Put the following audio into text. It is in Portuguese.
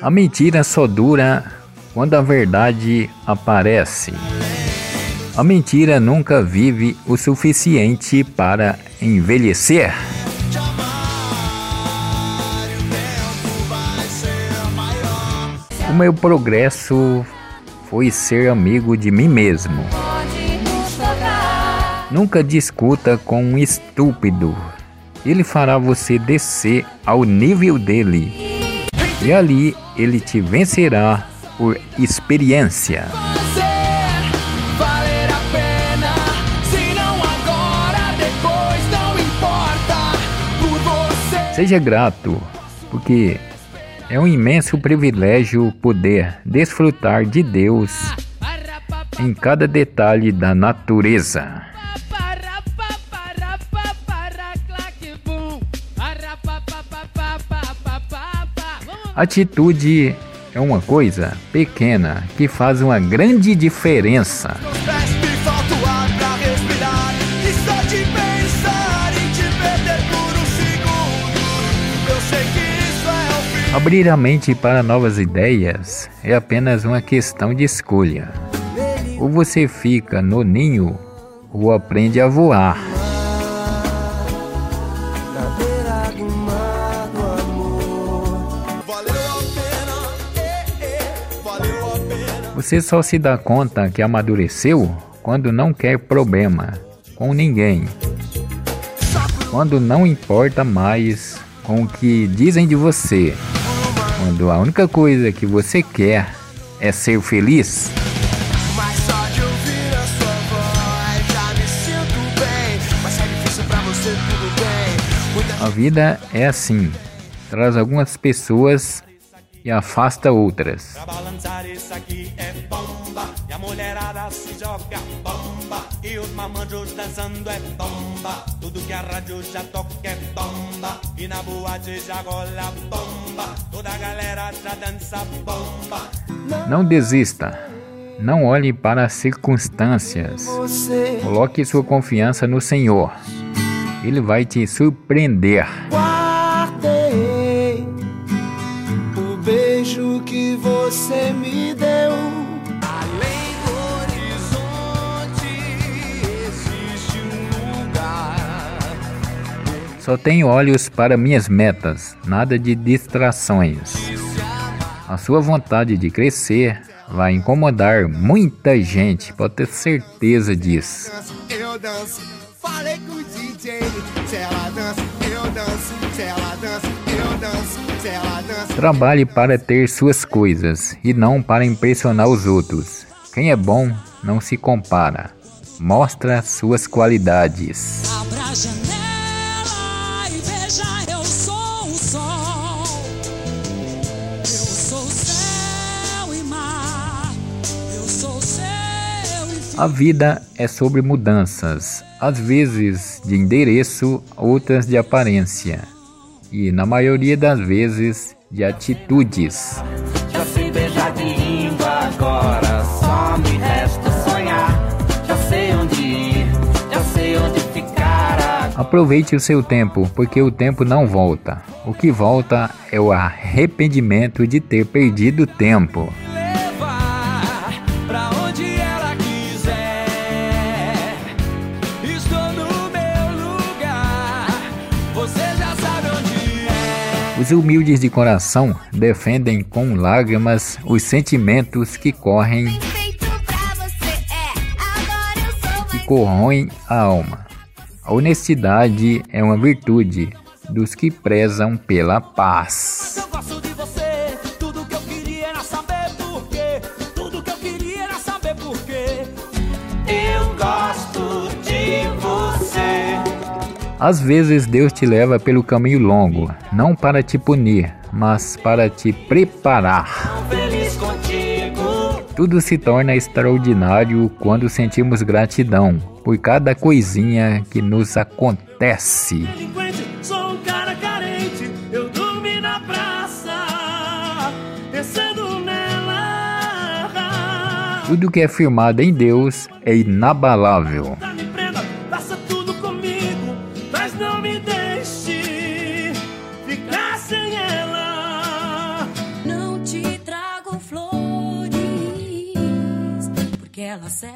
A mentira só dura quando a verdade aparece. A mentira nunca vive o suficiente para envelhecer. O meu progresso foi ser amigo de mim mesmo. Nunca discuta com um estúpido. Ele fará você descer ao nível dele. E ali ele te vencerá por experiência. Seja grato, porque é um imenso privilégio poder desfrutar de Deus em cada detalhe da natureza. Atitude é uma coisa pequena que faz uma grande diferença. Abrir a mente para novas ideias é apenas uma questão de escolha. Ou você fica no ninho ou aprende a voar. Você só se dá conta que amadureceu quando não quer problema com ninguém. Quando não importa mais com o que dizem de você. Quando a única coisa que você quer é ser feliz. É. A vida é assim. Traz algumas pessoas e afasta outras. Pra balançar isso aqui é bomba. E a mulherada se joga bomba. E os mamanjos dançando é bomba. Tudo que a rádio já toca é bomba. E na boate já rola bomba. Toda a galera já dança bomba. Não desista. Não olhe para as circunstâncias. Coloque sua confiança no Senhor. Ele vai te surpreender. Você me deu. Além do horizonte existe um lugar. Só tenho olhos para minhas metas, nada de distrações. A sua vontade de crescer vai incomodar muita gente, pode ter certeza disso. Eu danço, falei com o DJ, se ela dança, eu danço, se ela dança, eu danço. Trabalhe para ter suas coisas e não para impressionar os outros. Quem é bom não se compara. Mostra suas qualidades. Abra a janela e veja, eu sou o sol. Eu sou céu e mar. Eu sou céu e A vida é sobre mudanças, às vezes de endereço, outras de aparência e, na maioria das vezes, de atitudes. Já sei beijar de língua agora, só me resta sonhar. Já sei onde ir, já sei onde ficar. Aproveite o seu tempo, porque o tempo não volta. O que volta é o arrependimento de ter perdido tempo. Os humildes de coração defendem com lágrimas os sentimentos que correm que corroem a alma. A honestidade é uma virtude dos que prezam pela paz. Às vezes Deus te leva pelo caminho longo, não para te punir, mas para te preparar. Tudo se torna extraordinário quando sentimos gratidão por cada coisinha que nos acontece. Tudo que é firmado em Deus é inabalável. Que ela seca.